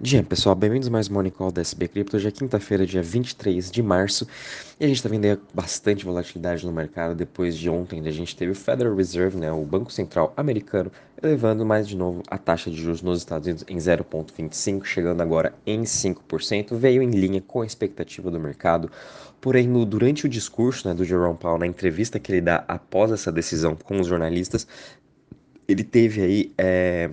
Dia, pessoal, bem-vindos mais um Morning Call da SB Crypto. Hoje é quinta-feira, dia 23 de março, e a gente está vendo bastante volatilidade no mercado depois de ontem, a gente teve o Federal Reserve, né, o Banco Central americano, elevando mais de novo a taxa de juros nos Estados Unidos em 0,25, chegando agora em 5%, veio em linha com a expectativa do mercado. Porém, no, durante o discurso né, do Jerome Powell, na entrevista que ele dá após essa decisão com os jornalistas, ele teve aí. É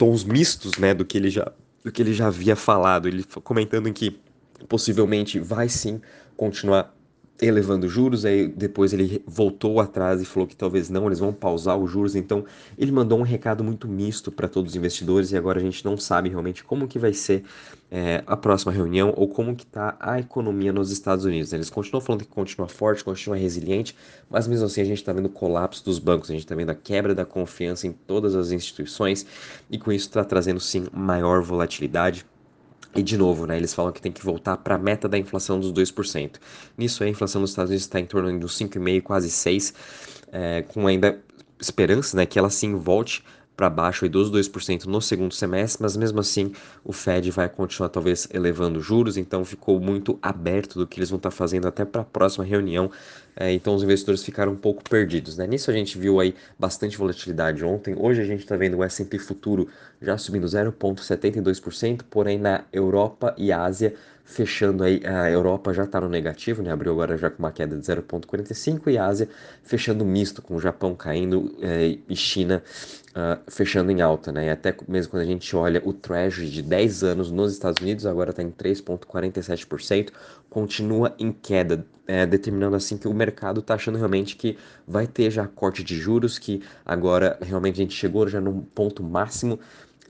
tons mistos, né, do que ele já do que ele já havia falado, ele comentando em que possivelmente vai sim continuar elevando juros, aí depois ele voltou atrás e falou que talvez não, eles vão pausar os juros, então ele mandou um recado muito misto para todos os investidores e agora a gente não sabe realmente como que vai ser é, a próxima reunião ou como que está a economia nos Estados Unidos. Eles continuam falando que continua forte, continua resiliente, mas mesmo assim a gente está vendo o colapso dos bancos, a gente está vendo a quebra da confiança em todas as instituições e com isso está trazendo sim maior volatilidade e de novo, né, eles falam que tem que voltar para a meta da inflação dos 2%. Nisso a inflação nos Estados Unidos está em torno dos 5,5%, quase 6%, é, com ainda esperança né, que ela sim volte para baixo aí dos 2% no segundo semestre, mas mesmo assim o Fed vai continuar talvez elevando juros, então ficou muito aberto do que eles vão estar tá fazendo até para a próxima reunião, é, então os investidores ficaram um pouco perdidos. Né? Nisso a gente viu aí bastante volatilidade ontem, hoje a gente está vendo o S&P futuro já subindo 0,72%, porém na Europa e Ásia fechando aí, a Europa já está no negativo, né? abriu agora já com uma queda de 0,45 e a Ásia fechando misto, com o Japão caindo é, e China uh, fechando em alta, né? E até mesmo quando a gente olha o Treasury de 10 anos nos Estados Unidos, agora está em 3,47%, continua em queda, é, determinando assim que o mercado está achando realmente que vai ter já corte de juros, que agora realmente a gente chegou já num ponto máximo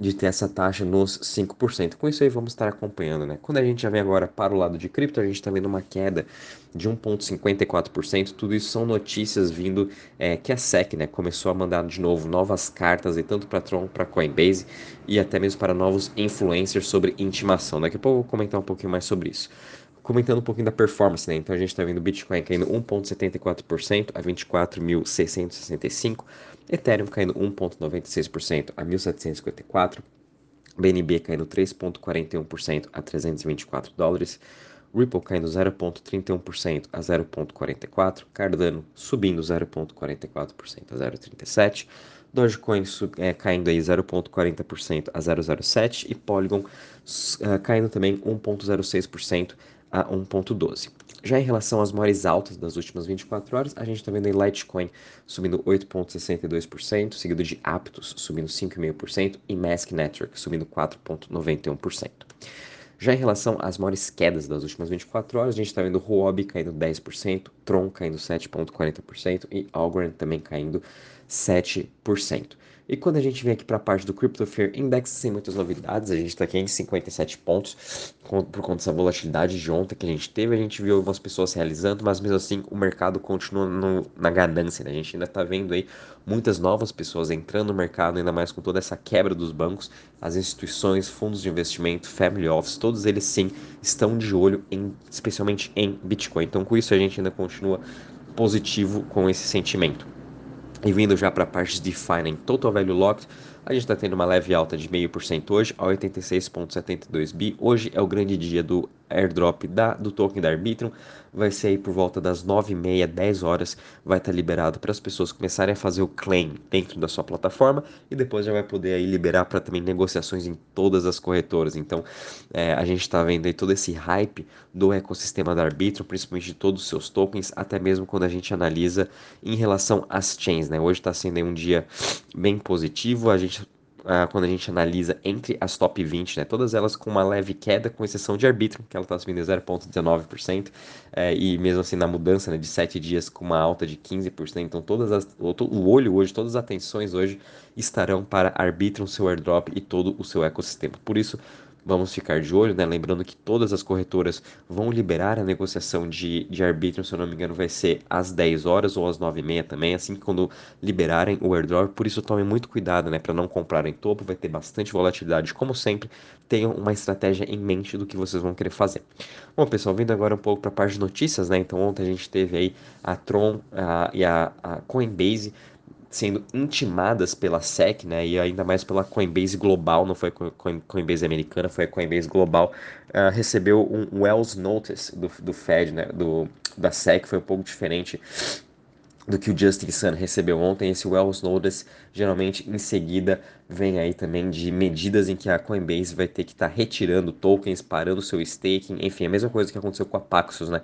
de ter essa taxa nos 5%. Com isso aí vamos estar acompanhando, né? Quando a gente já vem agora para o lado de cripto, a gente está vendo uma queda de 1,54%. Tudo isso são notícias vindo é, que a SEC né, começou a mandar de novo novas cartas, e tanto para Tron, para Coinbase e até mesmo para novos influencers sobre intimação. Daqui a pouco eu vou comentar um pouquinho mais sobre isso comentando um pouquinho da performance, né? Então a gente está vendo Bitcoin caindo 1,74% a 24.665, Ethereum caindo 1,96% a 1.754, BNB caindo 3,41% a 324 dólares, Ripple caindo 0,31% a 0,44%, Cardano subindo 0,44% a 0,37%, Dogecoin é, caindo aí 0,40% a 0,07% e Polygon uh, caindo também 1,06% a 1,12. Já em relação às maiores altas das últimas 24 horas, a gente está vendo aí Litecoin subindo 8,62%, seguido de Aptos subindo 5,5% e Mask Network subindo 4,91%. Já em relação às maiores quedas das últimas 24 horas, a gente está vendo Huobi caindo 10%, Tron caindo 7,40% e Algorand também caindo 7%. E quando a gente vem aqui para a parte do Crypto Fear Index, sem muitas novidades, a gente está aqui em 57 pontos, por conta dessa volatilidade de ontem que a gente teve, a gente viu algumas pessoas realizando, mas mesmo assim o mercado continua no, na ganância, né? A gente ainda está vendo aí muitas novas pessoas entrando no mercado, ainda mais com toda essa quebra dos bancos, as instituições, fundos de investimento, family office, todos eles sim estão de olho, em, especialmente em Bitcoin. Então com isso a gente ainda continua positivo com esse sentimento. E vindo já para a parte de em Total Value Locked, a gente está tendo uma leve alta de 0,5% hoje, a 86,72 bi. Hoje é o grande dia do airdrop da, do token da Arbitrum. Vai ser aí por volta das 9h30, 10 horas. Vai estar tá liberado para as pessoas começarem a fazer o claim dentro da sua plataforma e depois já vai poder aí liberar para também negociações em todas as corretoras. Então é, a gente está vendo aí todo esse hype do ecossistema da Arbitrum, principalmente de todos os seus tokens, até mesmo quando a gente analisa em relação às chains. Né? Hoje está sendo um dia bem positivo. A gente uh, quando a gente analisa entre as top 20, né, todas elas com uma leve queda, com exceção de Arbitrum, que ela está subindo 0,19%, é, e mesmo assim na mudança né, de 7 dias com uma alta de 15%, então todas as, o olho hoje, todas as atenções hoje estarão para Arbitrum, seu airdrop e todo o seu ecossistema. Por isso, Vamos ficar de olho, né? Lembrando que todas as corretoras vão liberar a negociação de, de arbítrio, se eu não me engano, vai ser às 10 horas ou às 9 e meia também, assim que quando liberarem o airdrop. Por isso, tomem muito cuidado, né? Para não comprar em topo, vai ter bastante volatilidade. Como sempre, tenham uma estratégia em mente do que vocês vão querer fazer. Bom, pessoal, vindo agora um pouco para a parte de notícias, né? Então, ontem a gente teve aí a Tron a, e a, a Coinbase sendo intimadas pela SEC, né, e ainda mais pela Coinbase Global, não foi Coinbase americana, foi a Coinbase Global, uh, recebeu um Wells Notice do, do Fed, né, do, da SEC, foi um pouco diferente do que o Justin Sun recebeu ontem. Esse Wells Notice, geralmente em seguida, vem aí também de medidas em que a Coinbase vai ter que estar tá retirando tokens, parando seu staking, enfim, a mesma coisa que aconteceu com a Paxos, né?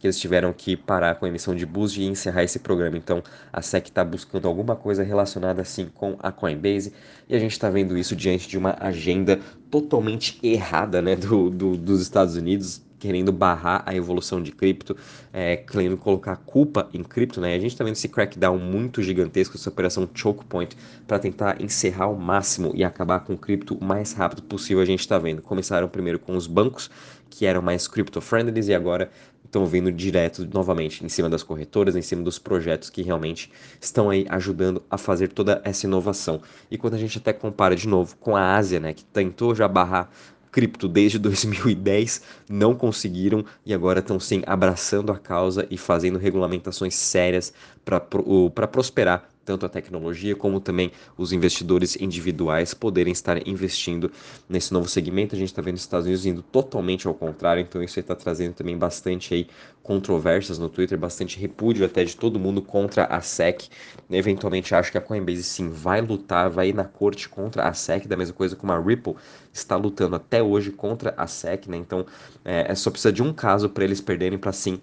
Que eles tiveram que parar com a emissão de boost e encerrar esse programa. Então, a SEC está buscando alguma coisa relacionada assim com a Coinbase e a gente está vendo isso diante de uma agenda totalmente errada, né, do, do dos Estados Unidos querendo barrar a evolução de cripto, é, querendo colocar culpa em cripto, né? A gente está vendo esse crackdown muito gigantesco, essa operação choke point, para tentar encerrar ao máximo e acabar com cripto o mais rápido possível. A gente está vendo. Começaram primeiro com os bancos, que eram mais crypto-friendly, e agora estão vindo direto novamente em cima das corretoras, em cima dos projetos que realmente estão aí ajudando a fazer toda essa inovação. E quando a gente até compara de novo com a Ásia, né, que tentou já barrar cripto desde 2010, não conseguiram e agora estão sim abraçando a causa e fazendo regulamentações sérias para prosperar tanto a tecnologia como também os investidores individuais poderem estar investindo nesse novo segmento. A gente está vendo os Estados Unidos indo totalmente ao contrário, então isso está trazendo também bastante aí controvérsias no Twitter, bastante repúdio até de todo mundo contra a SEC. Eventualmente acho que a Coinbase sim vai lutar, vai ir na corte contra a SEC, da mesma coisa como a Ripple está lutando até hoje contra a SEC, né? Então é, é só precisa de um caso para eles perderem para sim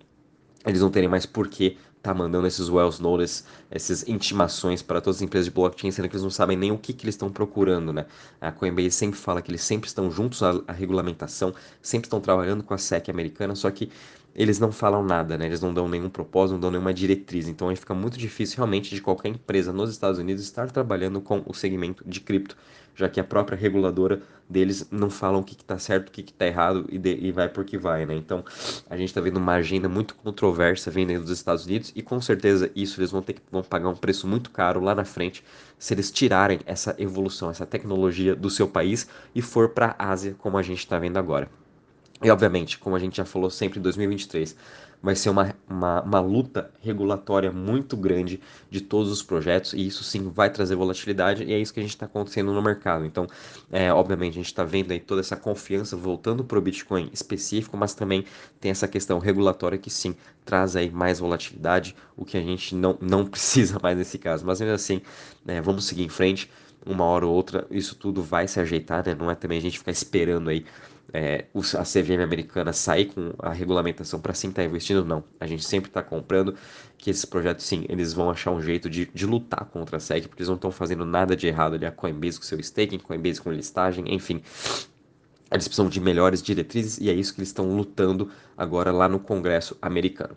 eles não terem mais porquê tá mandando esses Wells Notice, essas intimações para todas as empresas de blockchain, sendo que eles não sabem nem o que, que eles estão procurando, né? A Coinbase sempre fala que eles sempre estão juntos à, à regulamentação, sempre estão trabalhando com a SEC americana, só que eles não falam nada, né? Eles não dão nenhum propósito, não dão nenhuma diretriz. Então aí fica muito difícil realmente de qualquer empresa nos Estados Unidos estar trabalhando com o segmento de cripto já que a própria reguladora deles não falam o que está certo, o que está errado e, de, e, vai por que vai, né? Então a gente está vendo uma agenda muito controversa vindo dos Estados Unidos e com certeza isso eles vão ter que vão pagar um preço muito caro lá na frente se eles tirarem essa evolução, essa tecnologia do seu país e for para a Ásia como a gente está vendo agora. E obviamente, como a gente já falou sempre em 2023, vai ser uma, uma, uma, luta regulatória muito grande de todos os projetos, e isso sim vai trazer volatilidade, e é isso que a gente está acontecendo no mercado. Então, é, obviamente, a gente está vendo aí toda essa confiança voltando para o Bitcoin específico, mas também tem essa questão regulatória que sim traz aí mais volatilidade, o que a gente não, não precisa mais nesse caso. Mas ainda assim, é, vamos seguir em frente, uma hora ou outra, isso tudo vai se ajeitar, né? Não é também a gente ficar esperando aí é, a CVM americana sair com a regulamentação para sim estar tá investindo, não. A gente sempre está comprando que esses projetos, sim, eles vão achar um jeito de, de lutar contra a SEC, porque eles não estão fazendo nada de errado ali, a Coinbase com seu staking, Coinbase com listagem, enfim. Eles precisam de melhores diretrizes e é isso que eles estão lutando agora lá no Congresso americano.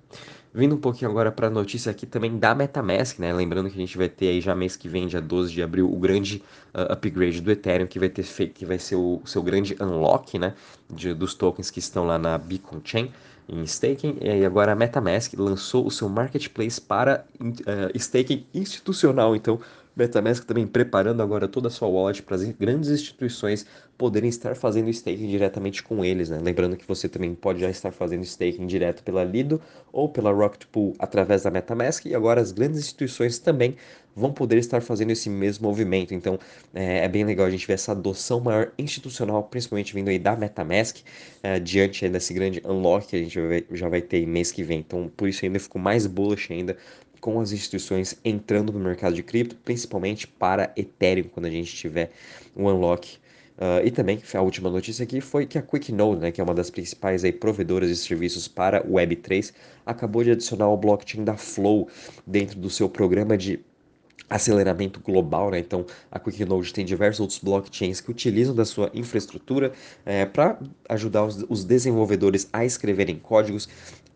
Vindo um pouquinho agora para a notícia aqui também da MetaMask, né? Lembrando que a gente vai ter aí já mês que vem, dia 12 de abril, o grande uh, upgrade do Ethereum, que vai ter feito, que vai ser o seu grande unlock, né? De, dos tokens que estão lá na Beacon Chain em staking. E agora a MetaMask lançou o seu marketplace para uh, staking institucional. Então, MetaMask também preparando agora toda a sua wallet para as grandes instituições poderem estar fazendo staking diretamente com eles, né? Lembrando que você também pode já estar fazendo staking direto pela Lido ou pela Rocket Pool através da MetaMask e agora as grandes instituições também vão poder estar fazendo esse mesmo movimento. Então é, é bem legal a gente ver essa adoção maior institucional, principalmente vindo aí da MetaMask, é, diante desse grande unlock que a gente vai, já vai ter mês que vem. Então por isso ainda fico mais bullish ainda com as instituições entrando no mercado de cripto, principalmente para Ethereum, quando a gente tiver um unlock. Uh, e também, a última notícia aqui foi que a QuickNode, né, que é uma das principais aí, provedoras de serviços para o Web3, acabou de adicionar o blockchain da Flow dentro do seu programa de aceleramento global, né? Então a QuickNode tem diversos outros blockchains que utilizam da sua infraestrutura é, para ajudar os, os, desenvolvedores a escreverem códigos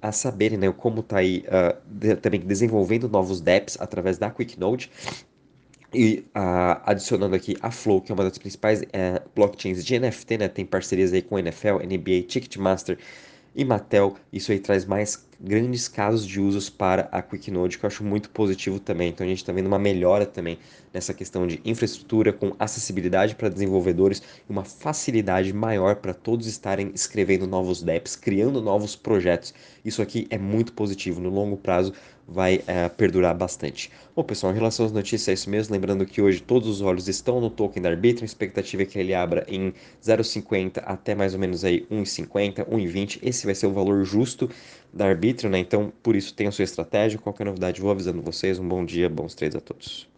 a saberem né, como está aí uh, de, também desenvolvendo novos dApps através da QuickNote e uh, adicionando aqui a Flow, que é uma das principais uh, blockchains de NFT, né? Tem parcerias aí com NFL, NBA, Ticketmaster e Mattel. Isso aí traz mais grandes casos de usos para a QuickNode, que eu acho muito positivo também. Então a gente está vendo uma melhora também nessa questão de infraestrutura, com acessibilidade para desenvolvedores e uma facilidade maior para todos estarem escrevendo novos DApps, criando novos projetos. Isso aqui é muito positivo, no longo prazo vai é, perdurar bastante. Bom, pessoal, em relação às notícias, é isso mesmo. Lembrando que hoje todos os olhos estão no token da Arbitrum, a expectativa é que ele abra em 0,50 até mais ou menos aí 1,50, 1,20. Esse vai ser o valor justo da arbítrio, né? Então, por isso, tenha sua estratégia. Qualquer novidade, vou avisando vocês. Um bom dia, bons treinos a todos.